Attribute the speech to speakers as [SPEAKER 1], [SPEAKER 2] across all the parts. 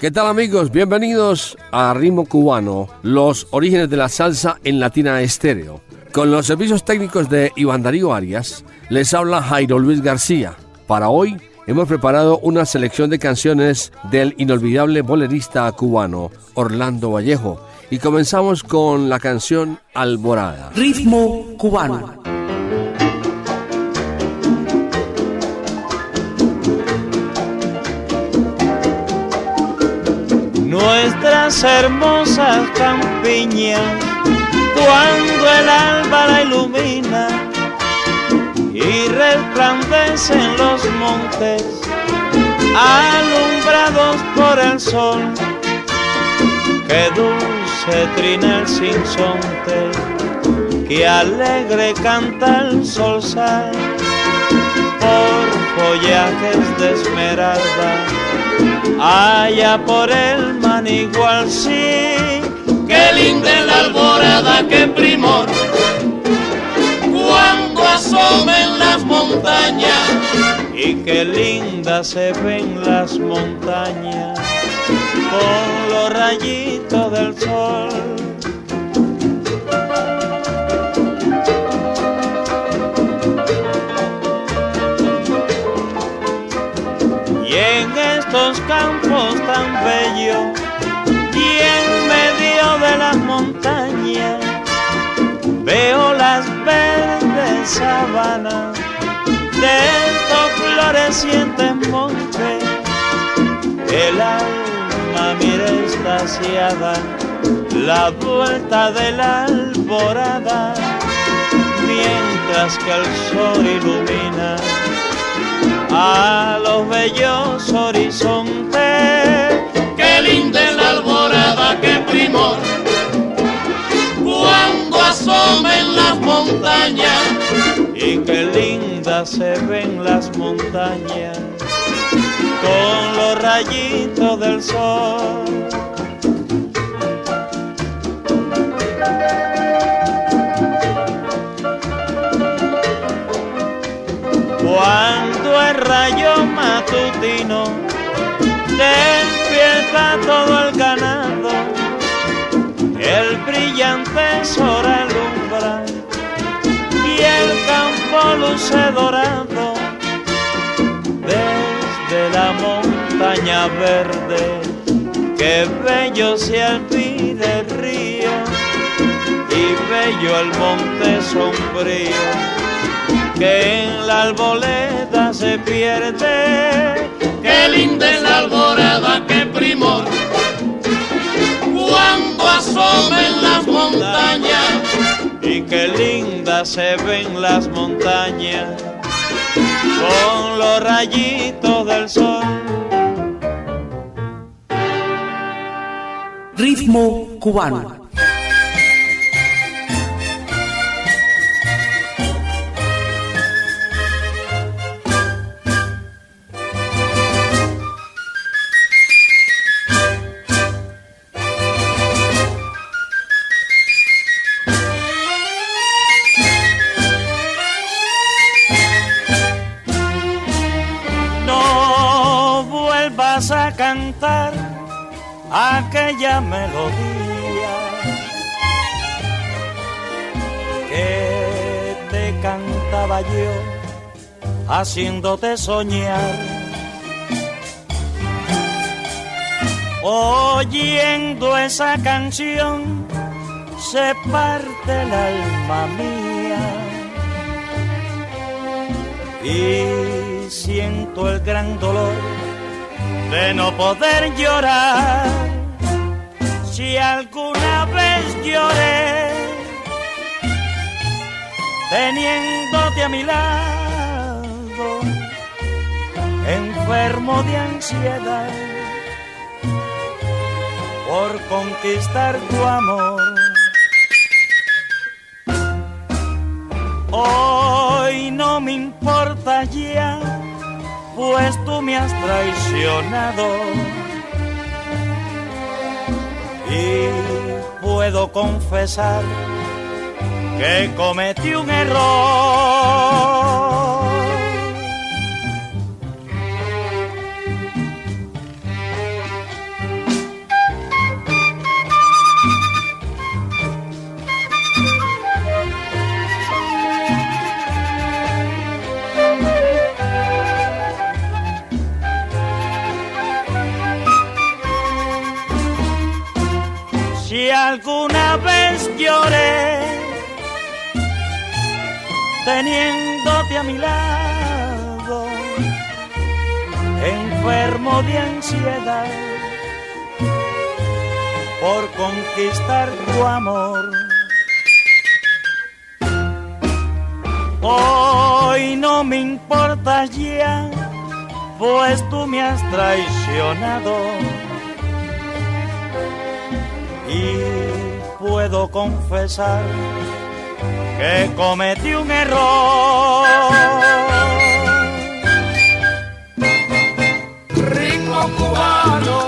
[SPEAKER 1] ¿Qué tal amigos? Bienvenidos a Ritmo Cubano, los orígenes de la salsa en Latina Estéreo. Con los servicios técnicos de Iván Darío Arias, les habla Jairo Luis García. Para hoy hemos preparado una selección de canciones del inolvidable bolerista cubano Orlando Vallejo y comenzamos con la canción Alborada.
[SPEAKER 2] Ritmo cubano.
[SPEAKER 3] Nuestras hermosas campiñas, cuando el alba la ilumina y resplandecen los montes, alumbrados por el sol, que dulce trina el sinsonte, que alegre canta el sol sal por follajes de esmeralda allá por el manigual sí.
[SPEAKER 4] Qué linda la alborada, qué primor, cuando asomen las montañas.
[SPEAKER 3] Y qué linda se ven las montañas con los rayitos del sol. Campos tan bellos y en medio de las montañas veo las verdes sabanas de estos florecientes montes. El alma mira estaciada la vuelta de la alborada mientras que el sol ilumina a los bellos horizontes.
[SPEAKER 4] Qué linda la alborada, qué primor, cuando asomen las montañas.
[SPEAKER 3] Y qué linda se ven las montañas con los rayitos del sol. Rayo matutino despierta todo el ganado, el brillante sol alumbra y el campo luce dorado desde la montaña verde. Qué bello se alpide el río y bello el monte sombrío que en la alboleda se pierde.
[SPEAKER 4] Qué linda es la alborada, qué primor, cuando asomen las montañas.
[SPEAKER 3] Y qué linda se ven las montañas con los rayitos del sol.
[SPEAKER 2] Ritmo cubano.
[SPEAKER 3] Aquella melodía que te cantaba yo haciéndote soñar. Oyendo esa canción se parte el alma mía y siento el gran dolor de no poder llorar. Si alguna vez lloré teniéndote a mi lado, enfermo de ansiedad por conquistar tu amor. Hoy no me importa ya, pues tú me has traicionado. Y puedo confesar que cometí un error. Lloré teniéndote a mi lado, enfermo de ansiedad por conquistar tu amor. Hoy no me importa ya, pues tú me has traicionado puedo confesar que cometí un error.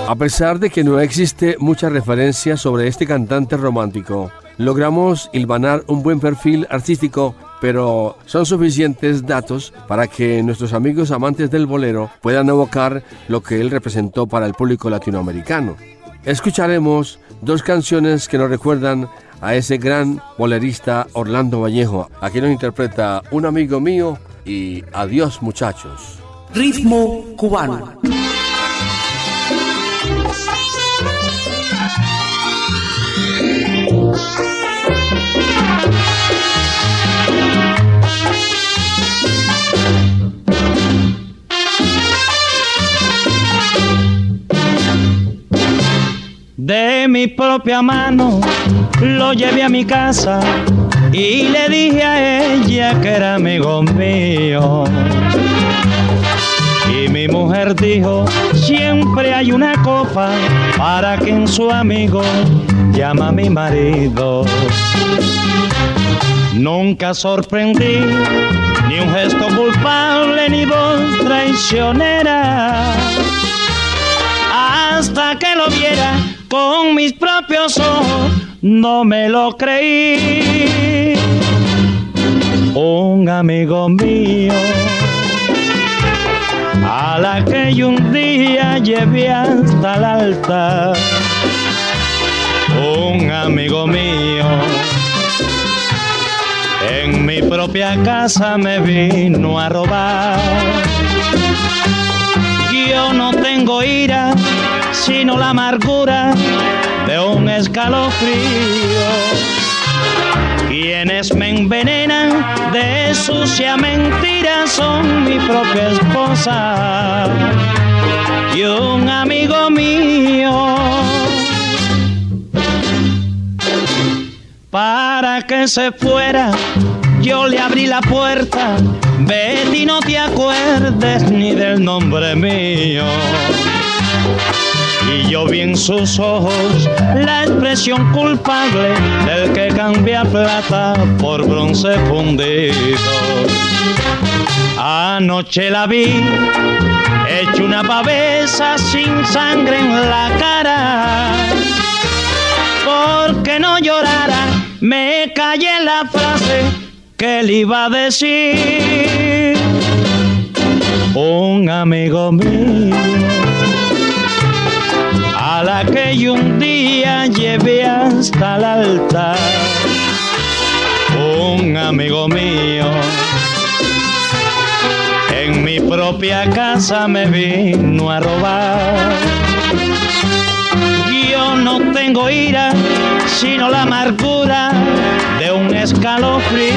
[SPEAKER 1] A pesar de que no existe mucha referencia sobre este cantante romántico, logramos hilvanar un buen perfil artístico, pero son suficientes datos para que nuestros amigos amantes del bolero puedan evocar lo que él representó para el público latinoamericano. Escucharemos dos canciones que nos recuerdan a ese gran bolerista Orlando Vallejo. Aquí nos interpreta un amigo mío y Adiós muchachos.
[SPEAKER 2] Ritmo cubano.
[SPEAKER 3] Mi propia mano lo llevé a mi casa y le dije a ella que era amigo mío. Y mi mujer dijo, siempre hay una copa para quien su amigo llama a mi marido. Nunca sorprendí ni un gesto culpable ni voz traicionera hasta que lo viera con mis propios ojos, no me lo creí. Un amigo mío, a la que un día llevé hasta el altar. Un amigo mío, en mi propia casa me vino a robar. Yo no tengo ira sino la amargura de un escalofrío. Quienes me envenenan de sucia mentira son mi propia esposa y un amigo mío. Para que se fuera, yo le abrí la puerta. Betty, no te acuerdes ni del nombre mío y yo vi en sus ojos la expresión culpable del que cambia plata por bronce fundido. Anoche la vi, hecho una pavesa sin sangre en la cara. Porque no llorara, me callé la frase que le iba a decir. Un amigo mío que yo un día llevé hasta el altar. Un amigo mío en mi propia casa me vino a robar. Yo no tengo ira, sino la amargura de un escalofrío.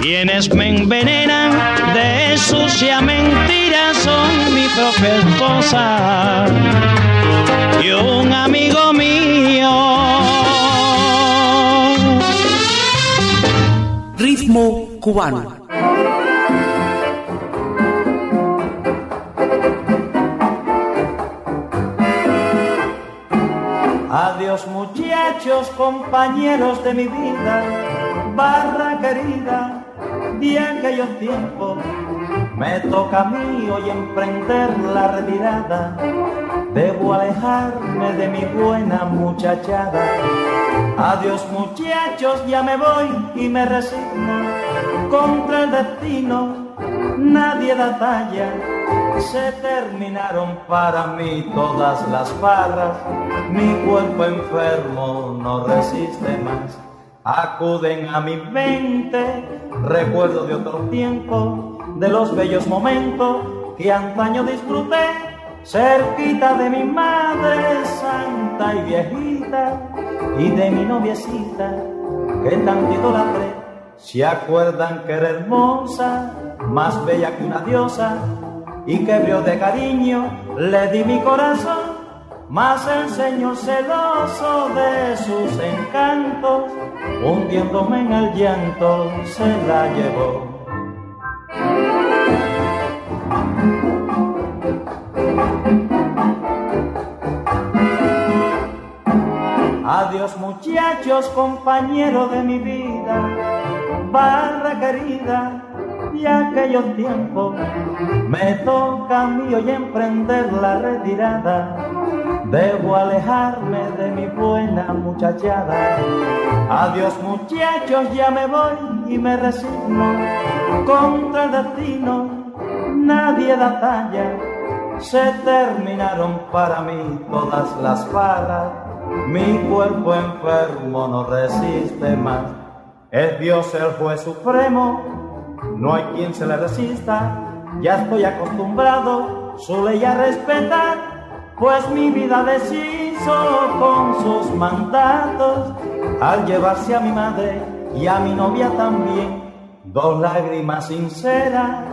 [SPEAKER 3] Quienes me envenenan sucia mentira son mi propia esposa y un amigo mío.
[SPEAKER 2] Ritmo cubano.
[SPEAKER 3] Adiós muchachos, compañeros de mi vida, barra querida, de aquellos tiempos me toca a mí hoy emprender la retirada. Debo alejarme de mi buena muchachada. Adiós muchachos, ya me voy y me resigno contra el destino. Nadie da talla se terminaron para mí todas las barras, mi cuerpo enfermo no resiste más. Acuden a mi mente recuerdo de otro tiempo, de los bellos momentos que antaño disfruté, cerquita de mi madre santa y viejita y de mi noviecita que tanto idolatré. Se acuerdan que era hermosa, más bella que una diosa, y que vio de cariño le di mi corazón, más el Señor celoso de sus encantos, hundiéndome en el llanto, se la llevó. Adiós muchachos, compañeros de mi vida, barra querida, y aquellos tiempos me toca a mí hoy emprender la retirada. Debo alejarme de mi buena muchachada. Adiós muchachos, ya me voy y me resigno contra el destino. Nadie da talla. Se terminaron para mí todas las balas. Mi cuerpo enfermo no resiste más. Es Dios el juez supremo no hay quien se le resista, ya estoy acostumbrado su ley a respetar, pues mi vida deshizo con sus mandatos al llevarse a mi madre y a mi novia también. Dos lágrimas sinceras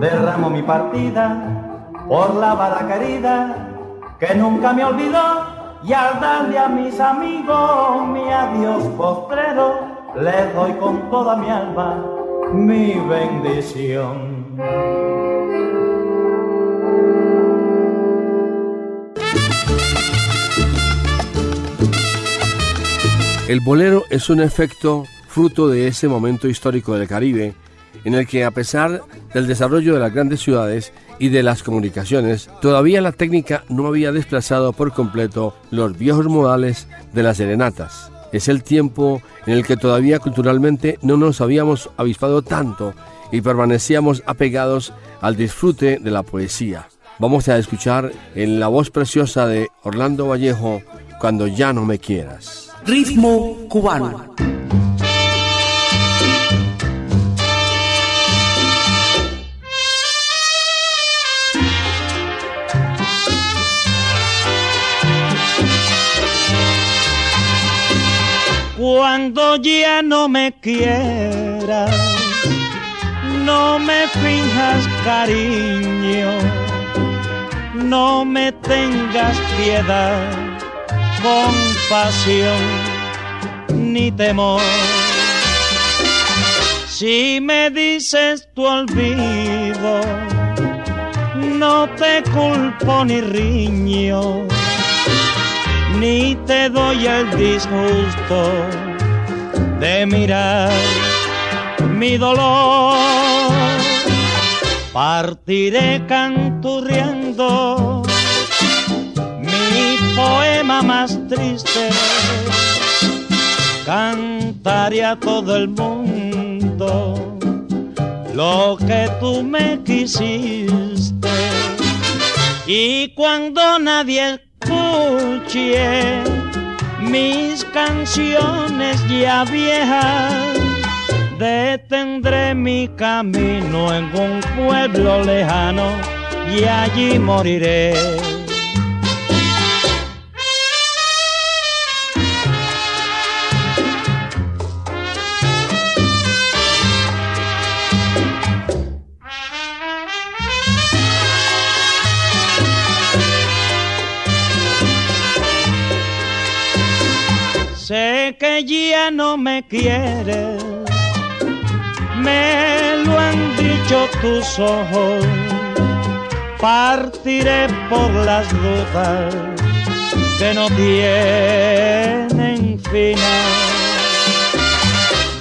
[SPEAKER 3] derramo mi partida por la vara querida que nunca me olvidó y al darle a mis amigos mi adiós postrero le doy con toda mi alma mi bendición.
[SPEAKER 1] El bolero es un efecto fruto de ese momento histórico del Caribe, en el que a pesar del desarrollo de las grandes ciudades y de las comunicaciones, todavía la técnica no había desplazado por completo los viejos modales de las serenatas. Es el tiempo en el que todavía culturalmente no nos habíamos avispado tanto y permanecíamos apegados al disfrute de la poesía. Vamos a escuchar en la voz preciosa de Orlando Vallejo, Cuando ya no me quieras.
[SPEAKER 2] Ritmo cubano.
[SPEAKER 3] Cuando ya no me quieras, no me finjas cariño, no me tengas piedad, compasión ni temor. Si me dices tu olvido, no te culpo ni riño ni te doy el disgusto de mirar mi dolor. Partiré canturriendo mi poema más triste, cantaré a todo el mundo lo que tú me quisiste. Y cuando nadie escuché mis canciones ya viejas. Detendré mi camino en un pueblo lejano y allí moriré. Que ya no me quieres, me lo han dicho tus ojos, partiré por las rutas
[SPEAKER 5] que no tienen final.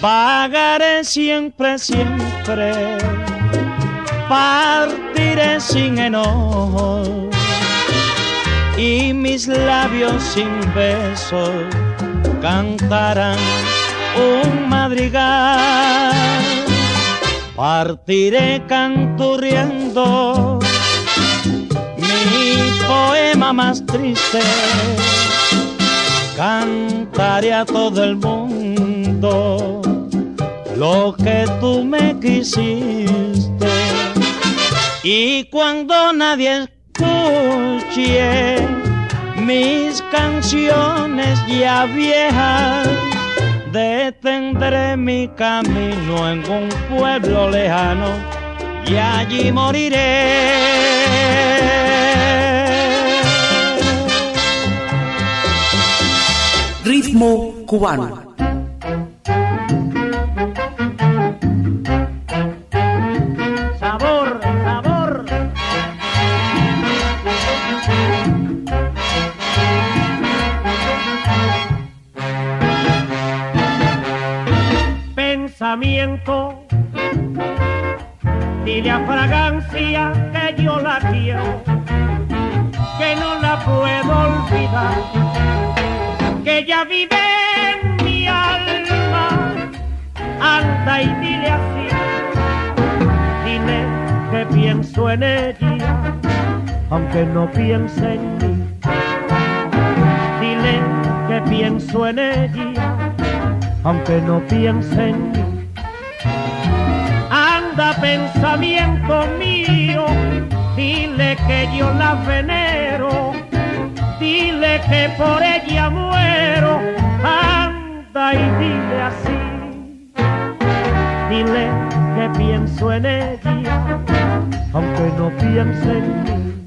[SPEAKER 5] Pagaré siempre, siempre, partiré sin enojo. Y mis labios sin besos cantarán un madrigal. Partiré canturriendo mi poema más triste. Cantaré a todo el mundo lo que tú me quisiste. Y cuando nadie escuche mis canciones ya viejas, detendré mi camino en un pueblo lejano y allí moriré.
[SPEAKER 2] Ritmo cubano.
[SPEAKER 5] Dile a fragancia que yo la quiero, que no la puedo olvidar, que ella vive en mi alma, anda y dile así dile que pienso en ella, aunque no piense en mí. Dile que pienso en ella, aunque no piense en mí. Pensamiento mío, dile que yo la venero, dile que por ella muero. Anda y dile así dile que pienso en ella, aunque no piense en mí.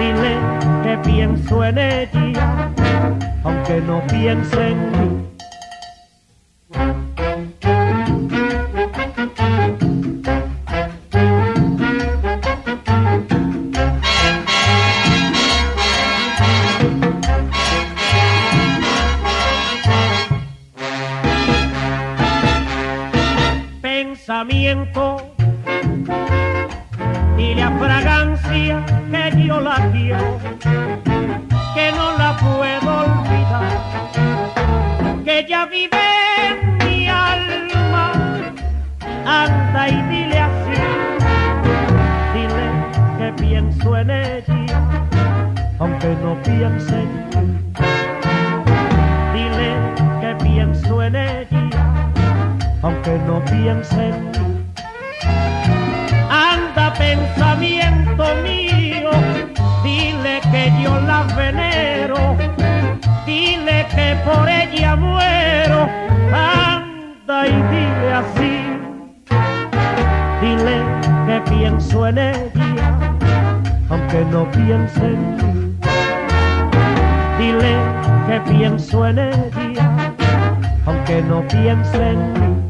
[SPEAKER 5] Dile que pienso en ella, aunque no piense en mí. Piense dile que pienso en ella aunque no piense en mí. Anda pensamiento mío, dile que yo la venero, dile que por ella muero, anda y dile así, dile que pienso en ella, aunque no piense en mí. Que pienso en ella, aunque no piense en mí.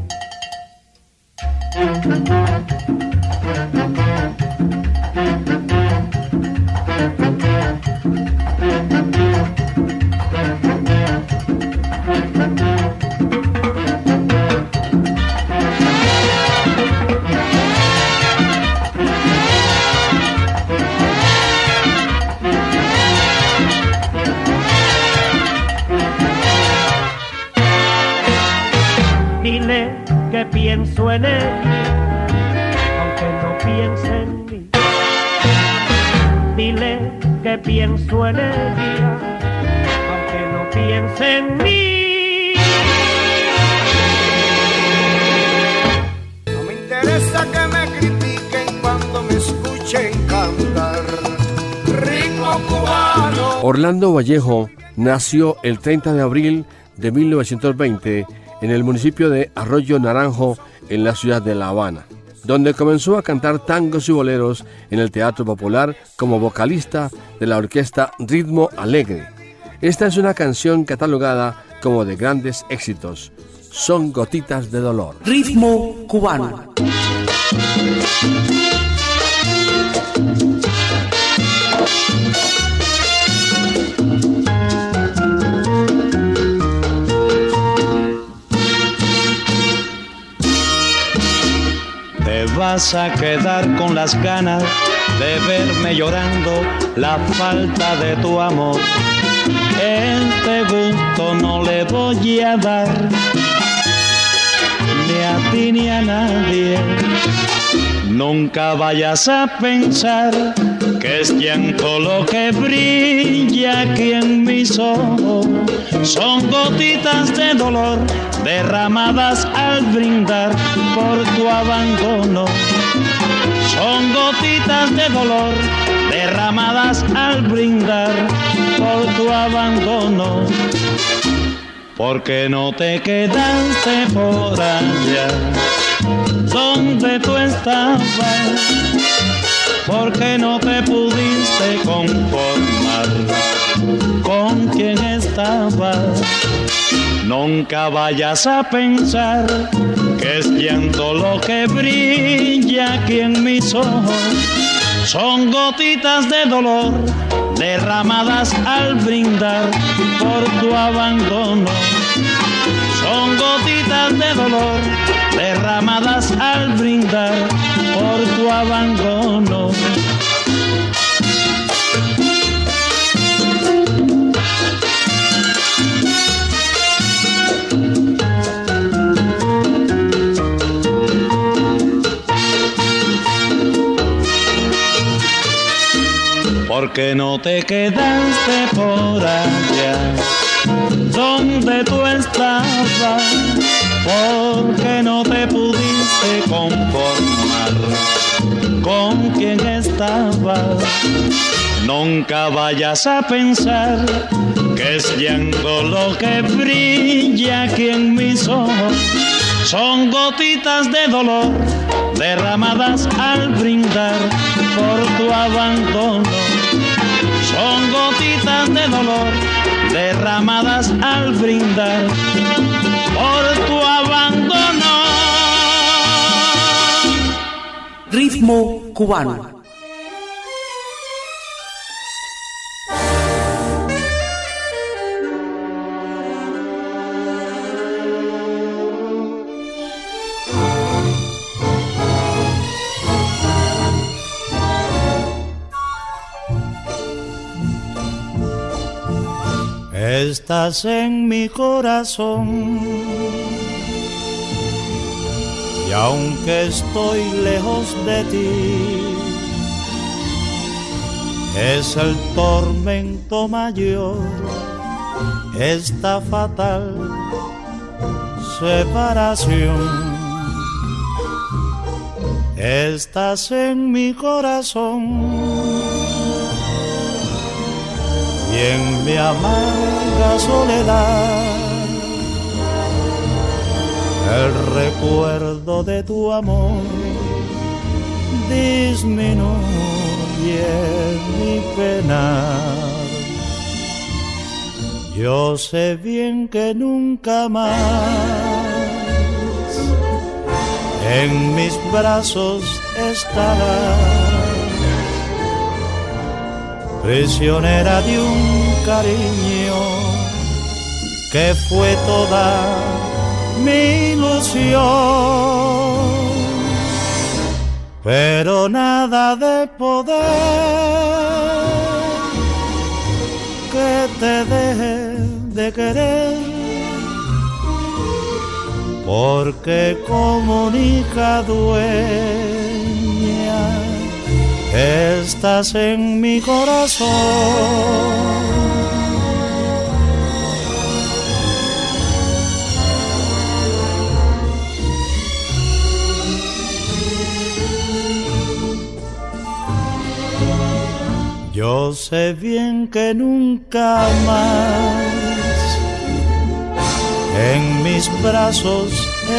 [SPEAKER 1] Orlando Vallejo nació el 30 de abril de 1920 en el municipio de Arroyo Naranjo, en la ciudad de La Habana, donde comenzó a cantar tangos y boleros en el Teatro Popular como vocalista de la orquesta Ritmo Alegre. Esta es una canción catalogada como de grandes éxitos. Son gotitas de dolor.
[SPEAKER 2] Ritmo cubano.
[SPEAKER 3] Vas a quedar con las ganas de verme llorando la falta de tu amor. Este gusto no le voy a dar ni a ti ni a nadie. Nunca vayas a pensar que es llanto lo que brilla aquí en mis ojos. Son gotitas de dolor derramadas al brindar por tu abandono. Son gotitas de dolor derramadas al brindar por tu abandono. Porque no te quedaste por allá donde tú estabas? Porque no te pudiste conformar con quien estabas? Nunca vayas a pensar que es llanto lo que brilla aquí en mis ojos. Son gotitas de dolor derramadas al brindar por tu abandono. Son gotitas de dolor derramadas al brindar por tu abandono. Porque no te quedaste por allá donde tú estabas, porque no te pudiste conformar con quien estabas. Nunca vayas a pensar que es llanto lo que brilla aquí en mis ojos. Son gotitas de dolor derramadas al brindar por tu abandono. Son gotitas de dolor derramadas al brindar por tu abandono.
[SPEAKER 2] Ritmo cubano.
[SPEAKER 3] Estás en mi corazón. Y aunque estoy lejos de ti, es el tormento mayor, esta fatal separación. Estás en mi corazón y en mi soledad el recuerdo de tu amor disminuye mi pena. Yo sé bien que nunca más en mis brazos estarás prisionera de un cariño que fue toda mi ilusión. Pero nada de poder que te deje de querer, porque comunica duele estás en mi corazón. Yo sé bien que nunca más en mis brazos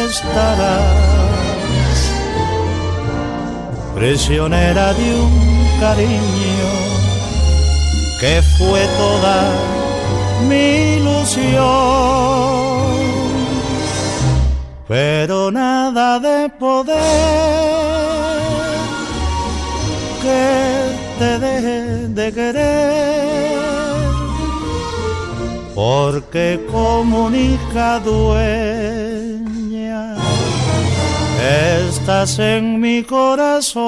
[SPEAKER 3] estarás prisionera de un cariño que fue toda mi ilusión. Pero nada de poder que te deje de querer, porque comunica dueña estás en mi corazón.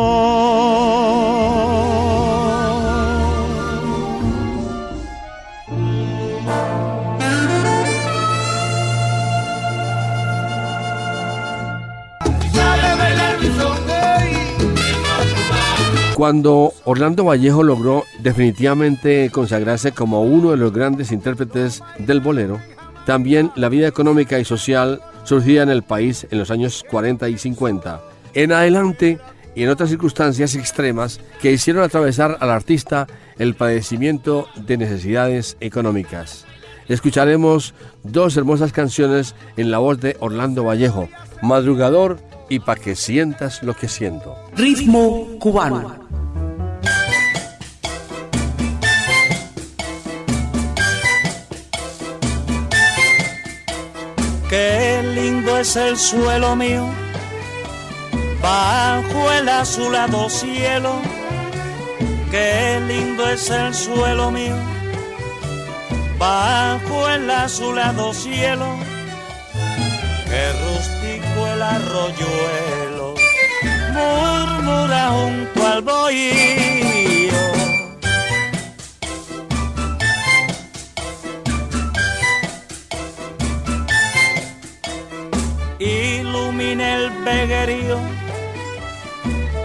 [SPEAKER 1] Cuando Orlando Vallejo logró definitivamente consagrarse como uno de los grandes intérpretes del bolero, también la vida económica y social surgía en el país en los años 40 y 50. En adelante y en otras circunstancias extremas que hicieron atravesar al artista el padecimiento de necesidades económicas. Escucharemos dos hermosas canciones en la voz de Orlando Vallejo, Madrugador y Pa' que sientas lo que siento.
[SPEAKER 2] Ritmo cubano.
[SPEAKER 3] Es el suelo mío, bajo el azulado cielo. Qué lindo es el suelo mío, bajo el azulado cielo. Qué rústico el arroyuelo, murmura junto al bohío.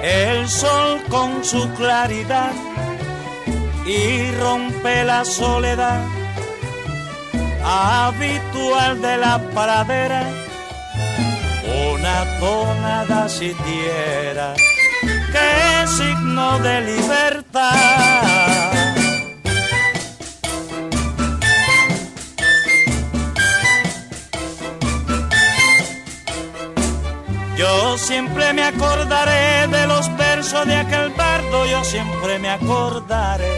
[SPEAKER 3] El sol con su claridad y rompe la soledad. Habitual de la pradera, una tonada siquiera. Que es signo de libertad. Yo siempre me acordaré de los versos de aquel bardo, yo siempre me acordaré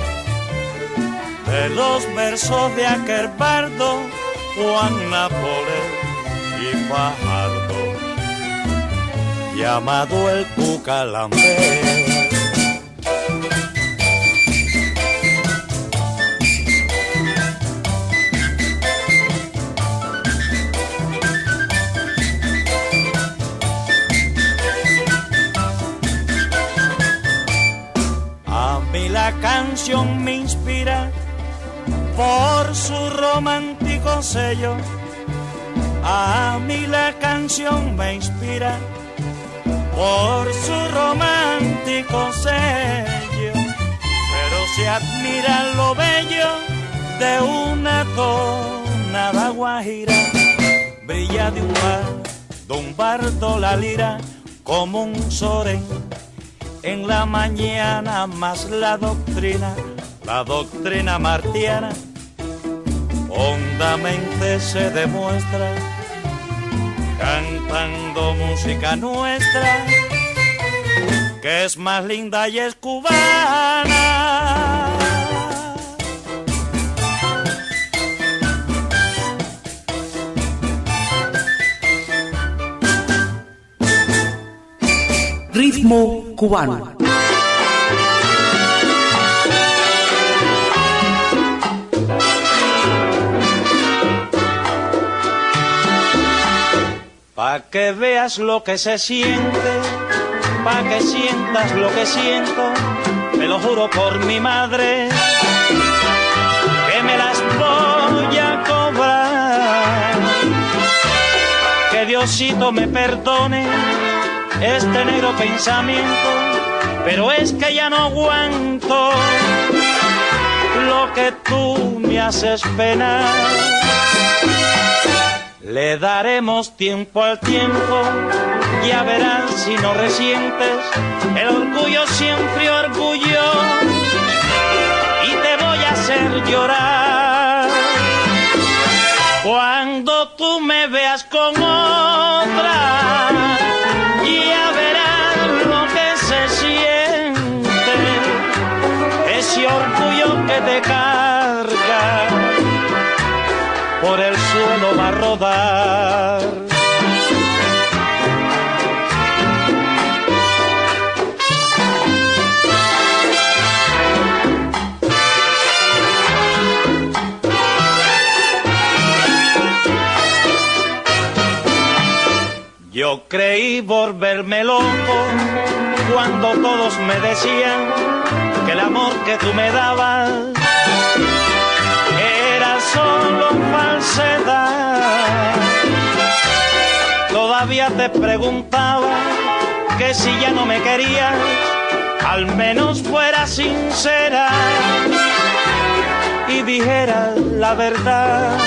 [SPEAKER 3] de los versos de aquel bardo, Juan Nápoles y Fajardo, llamado el Cucalambe. A mí la canción me inspira por su romántico sello. A mí la canción me inspira por su romántico sello. Pero se admira lo bello de una tonada guajira. Brilla de un bar, don Bardo la lira como un soren en la mañana más la doctrina, la doctrina martiana, hondamente se demuestra, cantando música nuestra, que es más linda y es cubana.
[SPEAKER 2] Ritmo cubano.
[SPEAKER 3] Pa' que veas lo que se siente, pa' que sientas lo que siento, te lo juro por mi madre, que me las voy a cobrar. Que Diosito me perdone este negro pensamiento, pero es que ya no aguanto lo que tú me haces penar. Le daremos tiempo al tiempo, ya verás si no resientes el orgullo siempre orgullo y te voy a hacer llorar. Cuando tú me veas con otra, que te carga por el suelo va a rodar. Yo creí volverme loco cuando todos me decían que el amor que tú me dabas era solo falsedad. Todavía te preguntaba que si ya no me querías, al menos fuera sincera y dijera la verdad.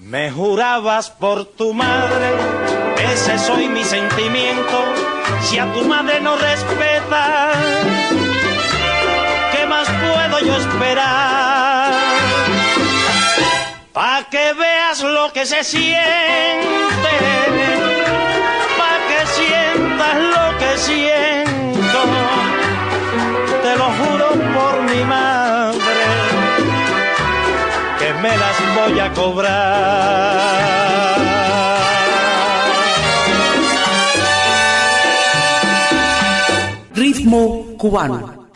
[SPEAKER 3] Me jurabas por tu madre, ese soy mi sentimiento. Si a tu madre no respetas, ¿qué más puedo yo esperar? Pa' que veas lo que se siente, pa' que sientas lo que siento. Te lo juro por mi madre me las voy a cobrar.
[SPEAKER 2] Ritmo cubano.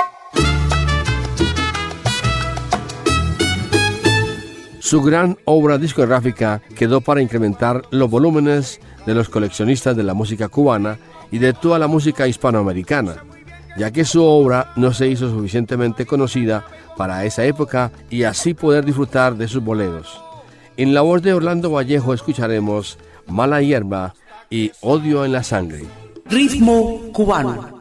[SPEAKER 1] Su gran obra discográfica quedó para incrementar los volúmenes de los coleccionistas de la música cubana y de toda la música hispanoamericana, ya que su obra no se hizo suficientemente conocida para esa época y así poder disfrutar de sus boleros. En la voz de Orlando Vallejo escucharemos Mala Hierba y Odio en la Sangre.
[SPEAKER 2] Ritmo cubano.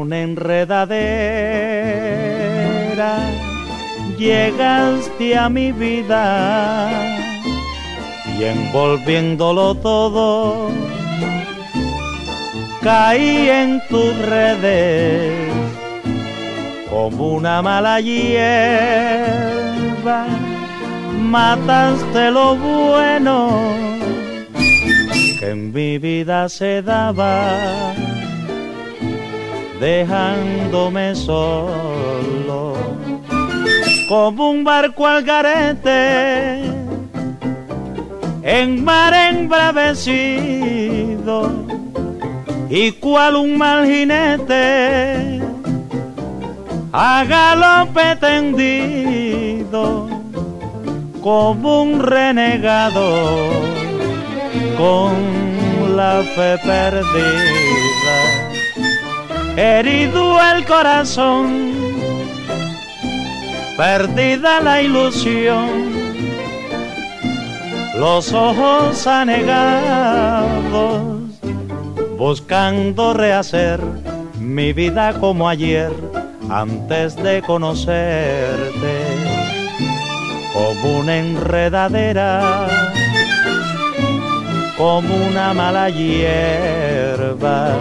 [SPEAKER 3] Una enredadera. Llegaste a mi vida y envolviéndolo todo caí en tus redes como una mala hierba. Mataste lo bueno que en mi vida se daba dejándome solo como un barco al garete en mar embravecido y cual un mal jinete a galope tendido como un renegado con la fe perdida herido el corazón, perdida la ilusión, los ojos anegados, buscando rehacer mi vida como ayer, antes de conocerte, como una enredadera, como una mala hierba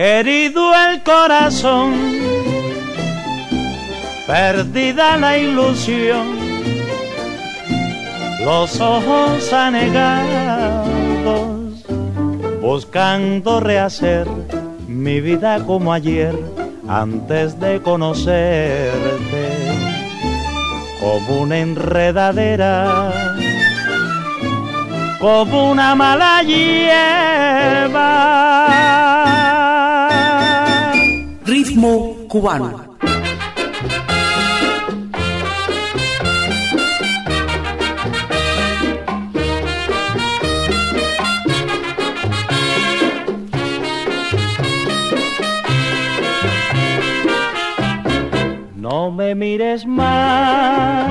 [SPEAKER 3] herido el corazón, perdida la ilusión, los ojos anegados, buscando rehacer mi vida como ayer, antes de conocerte, como una enredadera como una mala
[SPEAKER 2] ritmo cubano.
[SPEAKER 3] No me mires más,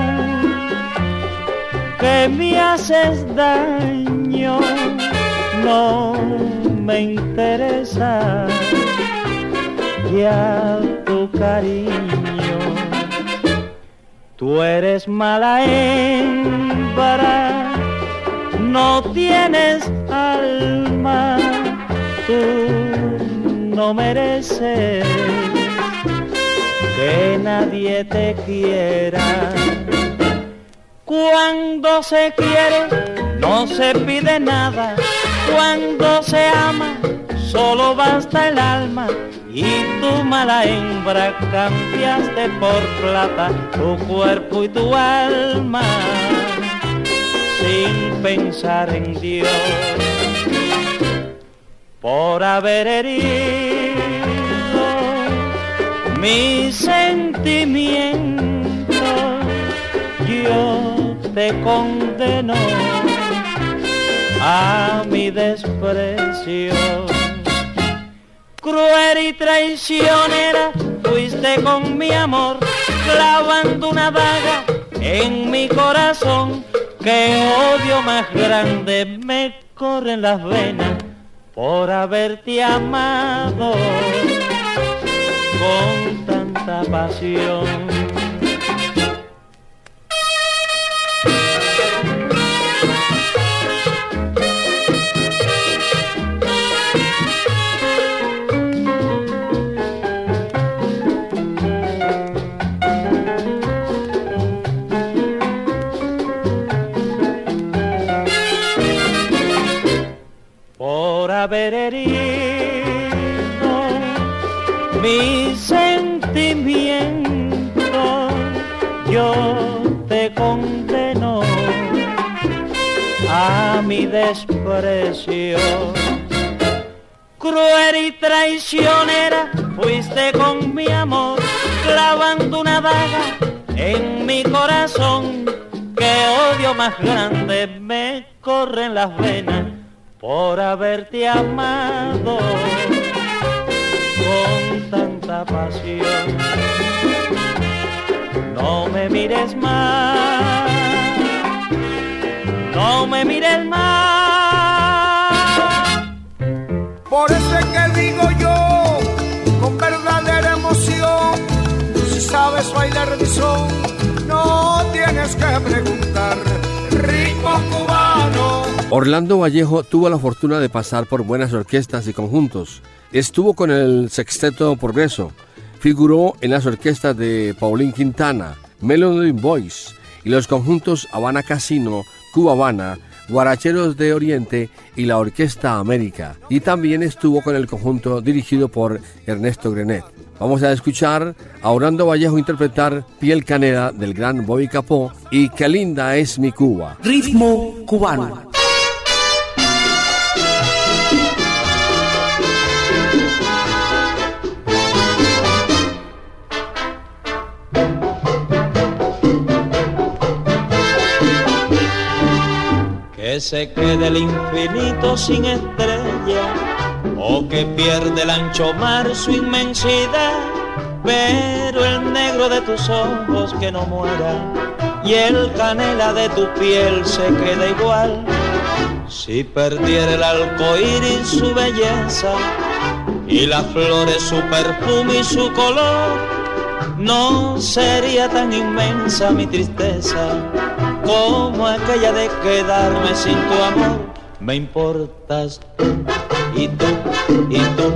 [SPEAKER 3] que me haces daño, no me interesa ya cariño. Tú eres mala hembra, no tienes alma, tú no mereces que nadie te quiera. Cuando se quiere, no se pide nada. Cuando se ama, solo basta el alma y tu mala hembra cambiaste por plata tu cuerpo y tu alma. Sin pensar en Dios por haber herido mi sentimiento yo te condeno a mi desprecio cruel y traicionera, fuiste con mi amor, clavando una daga en mi corazón, que odio más grande me corre en las venas por haberte amado con tanta pasión. Desprecio. Cruel y traicionera fuiste con mi amor, clavando una daga en mi corazón, que odio más grande me corre en las venas por haberte amado con tanta pasión. No me mires más, no me mires más.
[SPEAKER 6] Por eso es que digo yo, con verdadera emoción, si sabes bailar mi no tienes que preguntar, rico cubano
[SPEAKER 1] Orlando Vallejo tuvo la fortuna de pasar por buenas orquestas y conjuntos. Estuvo con el Sexteto Progreso, figuró en las orquestas de Paulín Quintana, Melody Boys y los conjuntos Habana Casino, Cuba Habana, Guaracheros de Oriente y la Orquesta América. Y también estuvo con el conjunto dirigido por Ernesto Grenet. Vamos a escuchar a Orlando Vallejo interpretar Piel Canela del gran Bobby Capó y Qué linda es mi Cuba.
[SPEAKER 2] Ritmo cubano.
[SPEAKER 3] Se quede el infinito sin estrella o que pierde el ancho mar su inmensidad, pero el negro de tus ojos que no muera y el canela de tu piel se queda igual. Si perdiera el arcoíris su belleza y las flores su perfume y su color, no sería tan inmensa mi tristeza como aquella de quedarme sin tu amor. Me importas tú y tú y tú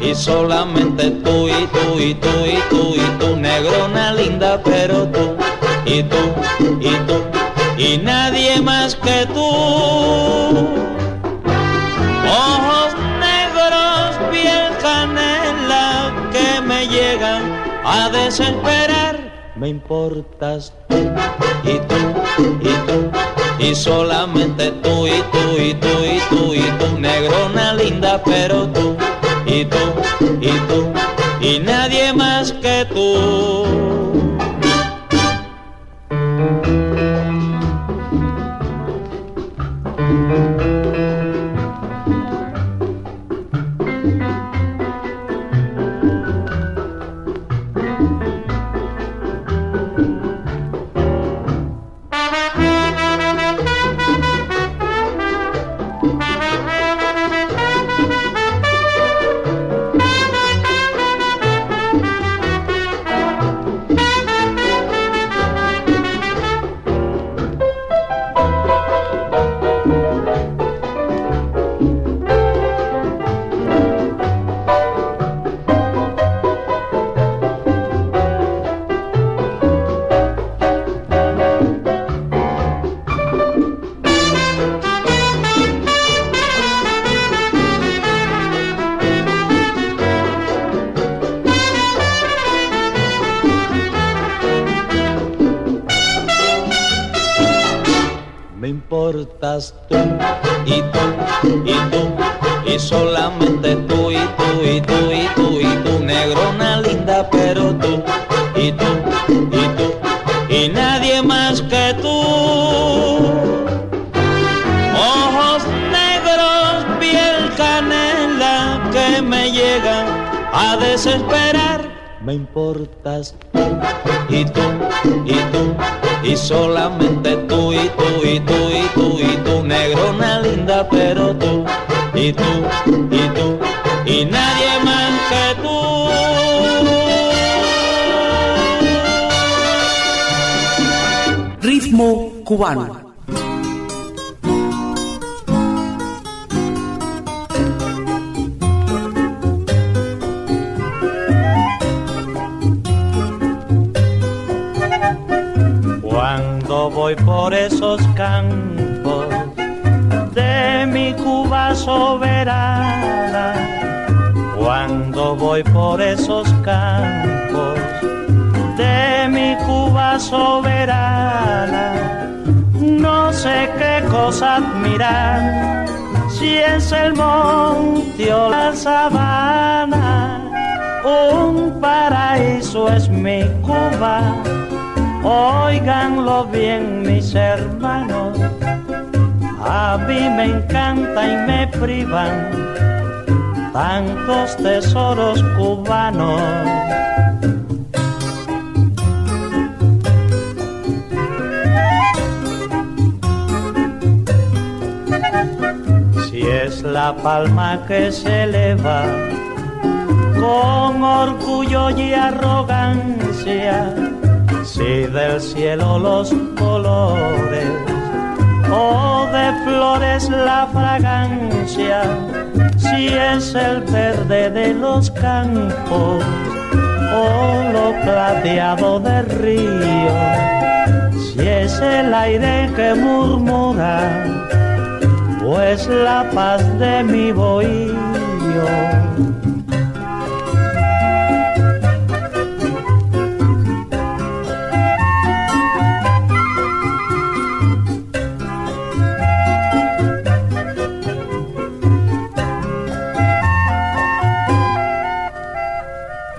[SPEAKER 3] y solamente tú y tú y tú y tú y tú, negrona linda, pero tú y tú y tú y nadie más que tú. A desesperar me importas tú y tú y tú y solamente tú y tú y tú y tú y tú negrona linda pero tú y tú y tú y nadie más que tú
[SPEAKER 2] Ritmo
[SPEAKER 3] si es el monte o la sabana, un paraíso es mi Cuba Óiganlo bien mis hermanos, a mí me encanta y me privan tantos tesoros cubanos. La palma que se eleva con orgullo y arrogancia, si del cielo los colores o de flores la fragancia, si es el verde de los campos o lo plateado del río, si es el aire que murmura, pues la paz de mi bohío.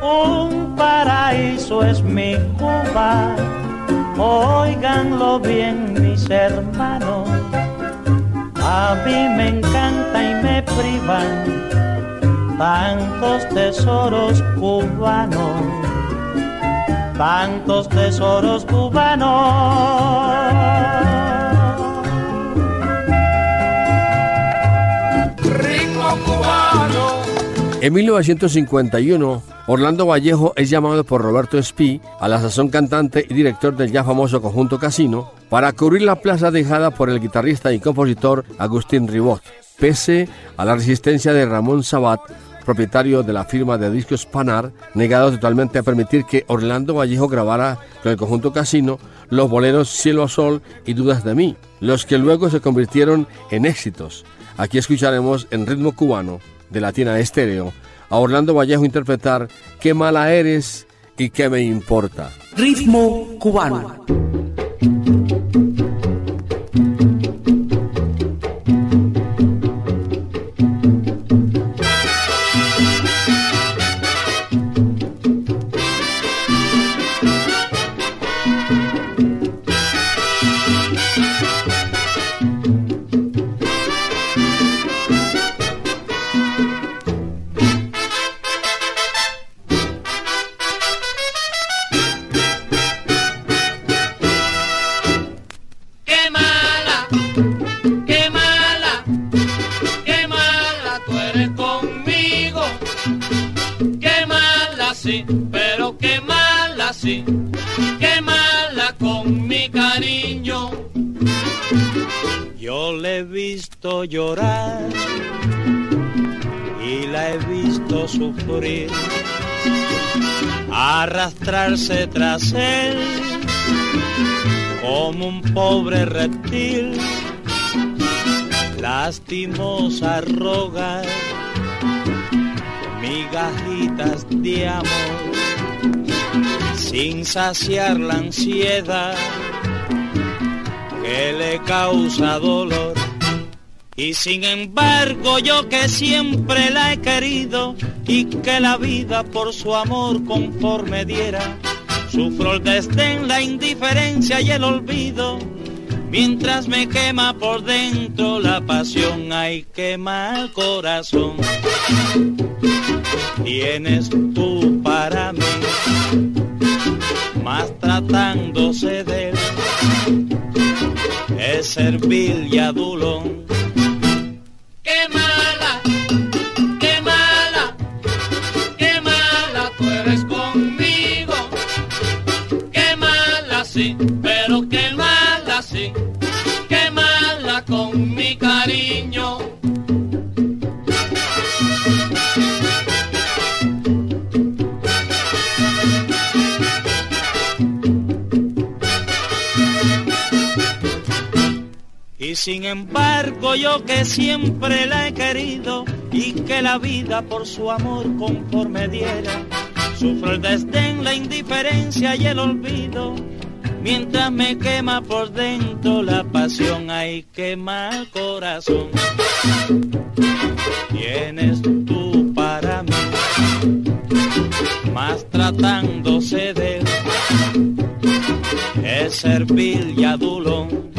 [SPEAKER 3] Un paraíso es mi Cuba, óiganlo bien mis hermanos, a mí me encanta y me privan tantos tesoros cubanos, tantos tesoros cubanos.
[SPEAKER 6] ritmo cubano.
[SPEAKER 1] En 1951, Orlando Vallejo es llamado por Roberto Espí, a la sazón cantante y director del ya famoso conjunto Casino, para cubrir la plaza dejada por el guitarrista y compositor Agustín Ribot, pese a la resistencia de Ramón Sabat, propietario de la firma de discos Panar, negado totalmente a permitir que Orlando Vallejo grabara con el conjunto Casino los boleros Cielo a Sol y Dudas de mí, los que luego se convirtieron en éxitos. Aquí escucharemos en ritmo cubano de Latina Estéreo a Orlando Vallejo interpretar Qué mala eres y qué me importa.
[SPEAKER 2] Ritmo cubano.
[SPEAKER 3] Llorar y la he visto sufrir, arrastrarse tras él como un pobre reptil, lastimosa rogar migajitas de amor, sin saciar la ansiedad
[SPEAKER 7] que le causa dolor. Y sin embargo yo que siempre la he querido y que la vida por su amor conforme diera, sufro el desdén, la indiferencia y el olvido. Mientras me quema por dentro la pasión, hay quema el corazón. Tienes tú para mí, más tratándose de él, es servil y adulón sin embargo yo que siempre la he querido y que la vida por su amor conforme diera, sufro el desdén, la indiferencia y el olvido. Mientras me quema por dentro la pasión, hay quema corazón. Tienes tú para mí, más tratándose de él, es servil y adulón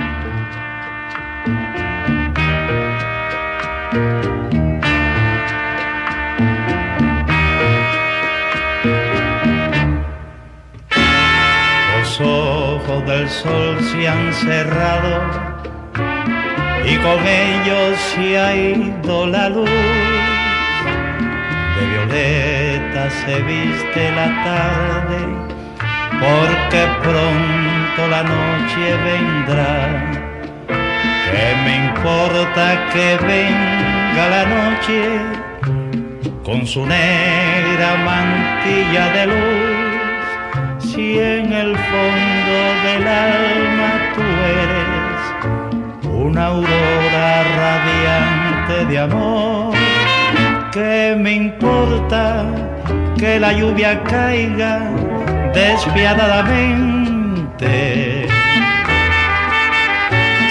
[SPEAKER 3] sol se han cerrado y con ellos se ha ido la luz. De violeta se viste la tarde porque pronto la noche vendrá. ¿Qué me importa que venga la noche con su negra mantilla de luz? Si en el fondo del alma tú eres una aurora radiante de amor, ¿qué me importa que la lluvia caiga despiadadamente?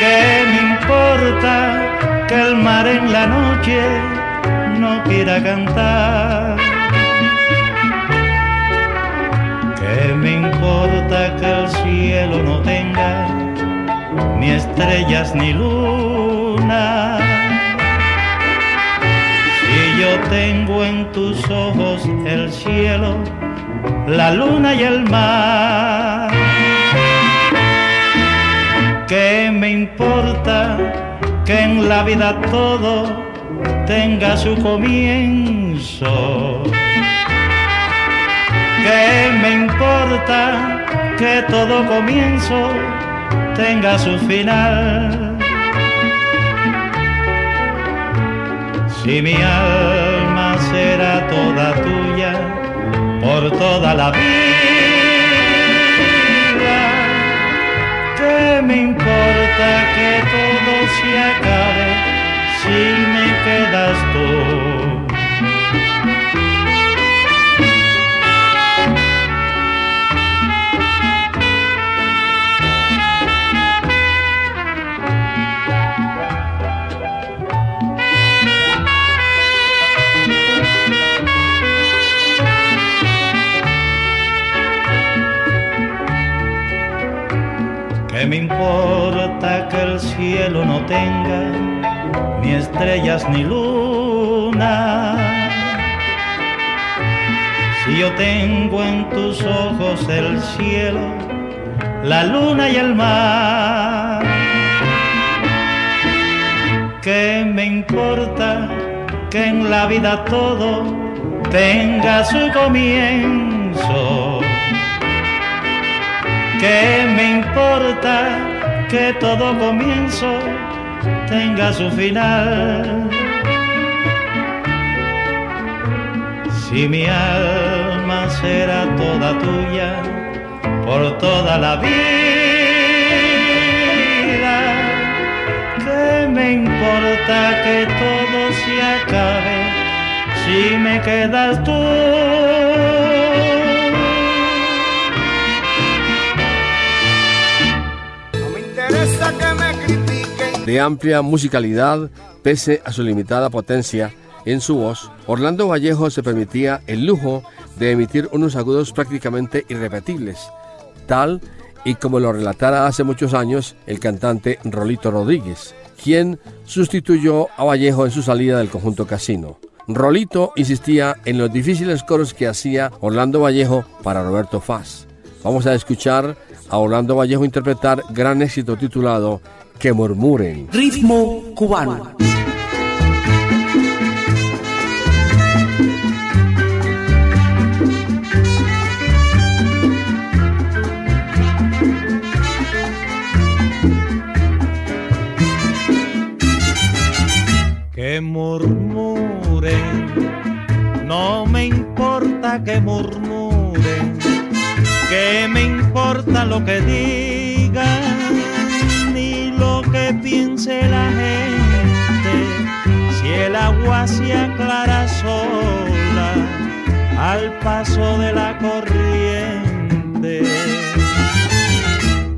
[SPEAKER 3] ¿Qué me importa que el mar en la noche no quiera cantar? ¿Qué me importa que el cielo no tenga ni estrellas ni luna? Si yo tengo en tus ojos el cielo, la luna y el mar. ¿Qué me importa que en la vida todo tenga su comienzo? ¿Qué me importa que todo comienzo tenga su final? Si mi alma será toda tuya por toda la vida, ¿qué me importa que todo se acabe si me quedas tú? El cielo no tenga ni estrellas ni luna? Si yo tengo en tus ojos el cielo, la luna y el mar. ¿Qué me importa que en la vida todo tenga su comienzo? ¿Qué me importa que todo comienzo tenga su final? Si mi alma será toda tuya por toda la vida, ¿qué me importa que todo se acabe si me quedas tú?
[SPEAKER 1] De amplia musicalidad, pese a su limitada potencia en su voz, Orlando Vallejo se permitía el lujo de emitir unos agudos prácticamente irrepetibles, tal y como lo relatara hace muchos años el cantante Rolito Rodríguez, quien sustituyó a Vallejo en su salida del conjunto Casino. Rolito insistía en los difíciles coros que hacía Orlando Vallejo para Roberto Faz. Vamos a escuchar a Orlando Vallejo interpretar gran éxito titulado que murmuren.
[SPEAKER 2] Ritmo cubano.
[SPEAKER 3] Que murmuren, no me importa que murmuren, que me importa lo que digan que piense la gente si el agua se aclara sola al paso de la corriente.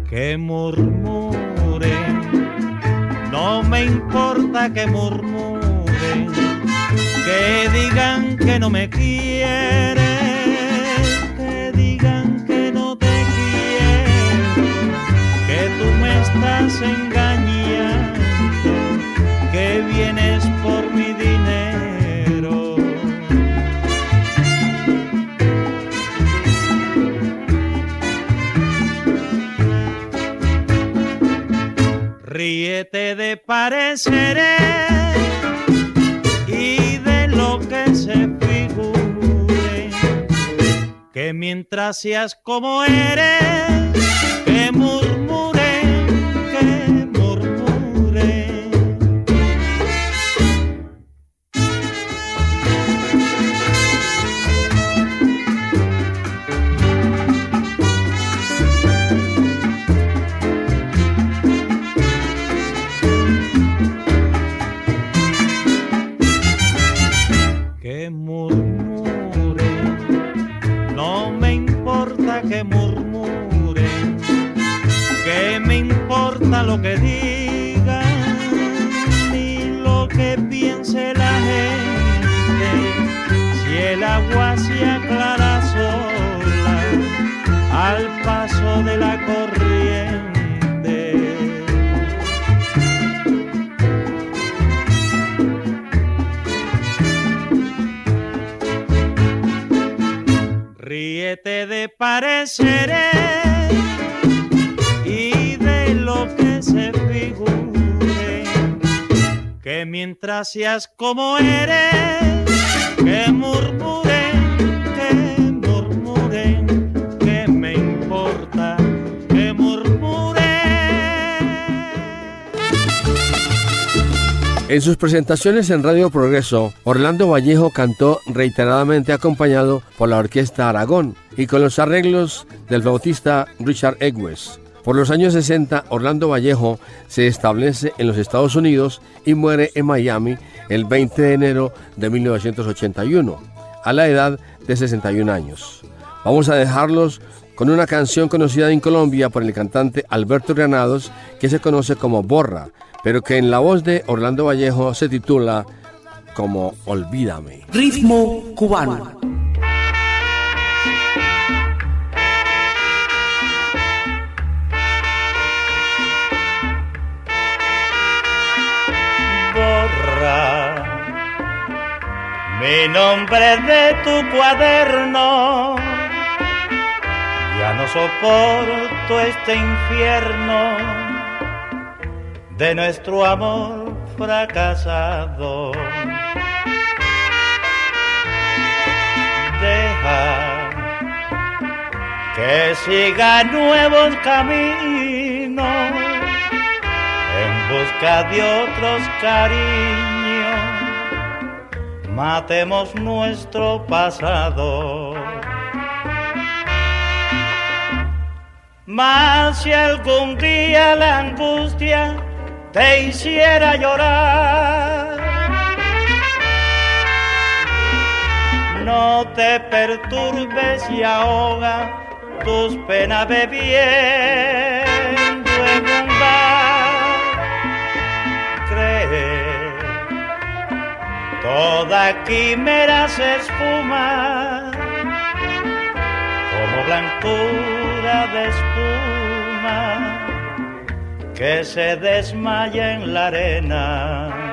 [SPEAKER 3] Que murmuren, no me importa que murmuren, que digan que no me quieren, que Ríete de pareceres y de lo que se figure, que mientras seas como eres, que como eres, que murmuren, que murmuren, que me importa, que murmuren.
[SPEAKER 1] En sus presentaciones en Radio Progreso, Orlando Vallejo cantó reiteradamente acompañado por la Orquesta Aragón, y con los arreglos del flautista Richard Egwes. Por los años 60, Orlando Vallejo se establece en los Estados Unidos y muere en Miami el 20 de enero de 1981, a la edad de 61 años. Vamos a dejarlos con una canción conocida en Colombia por el cantante Alberto Granados, que se conoce como Borra, pero que en la voz de Orlando Vallejo se titula como Olvídame.
[SPEAKER 2] Ritmo cubano.
[SPEAKER 3] Mi nombre de tu cuaderno. Ya no soporto este infierno de nuestro amor fracasado. Deja que siga nuevos caminos en busca de otros cariños matemos nuestro pasado. Mas si algún día la angustia te hiciera llorar, no te perturbes y ahoga tus penas bebiendo toda quimera se espuma como blancura de espuma que se desmaya en la arena.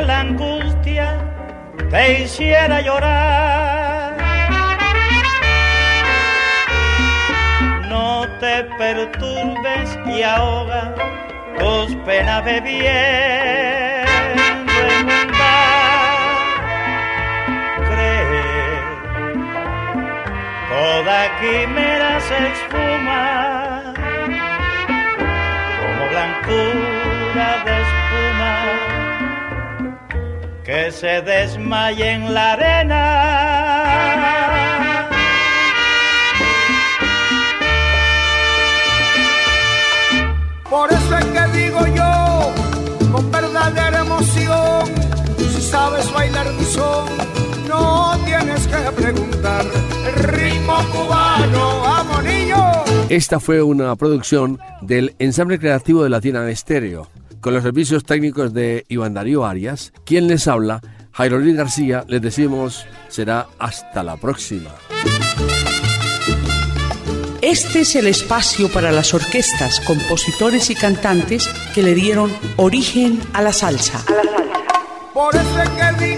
[SPEAKER 3] La angustia te hiciera llorar, no te perturbes y ahoga tus penas bebiendo en un bar. Cree, toda quimera se desmaya en la arena.
[SPEAKER 6] Por eso es que digo yo, con verdadera emoción, si sabes bailar mi son, no tienes que preguntar. El ritmo cubano, amo niño.
[SPEAKER 1] Esta fue una producción del ensamble creativo de Latina Estéreo, con los servicios técnicos de Iván Darío Arias. Quien les habla, Jairo Luis García, les decimos será hasta la próxima.
[SPEAKER 8] Este es el espacio para las orquestas, compositores y cantantes que le dieron origen a la salsa.
[SPEAKER 6] Por eso es que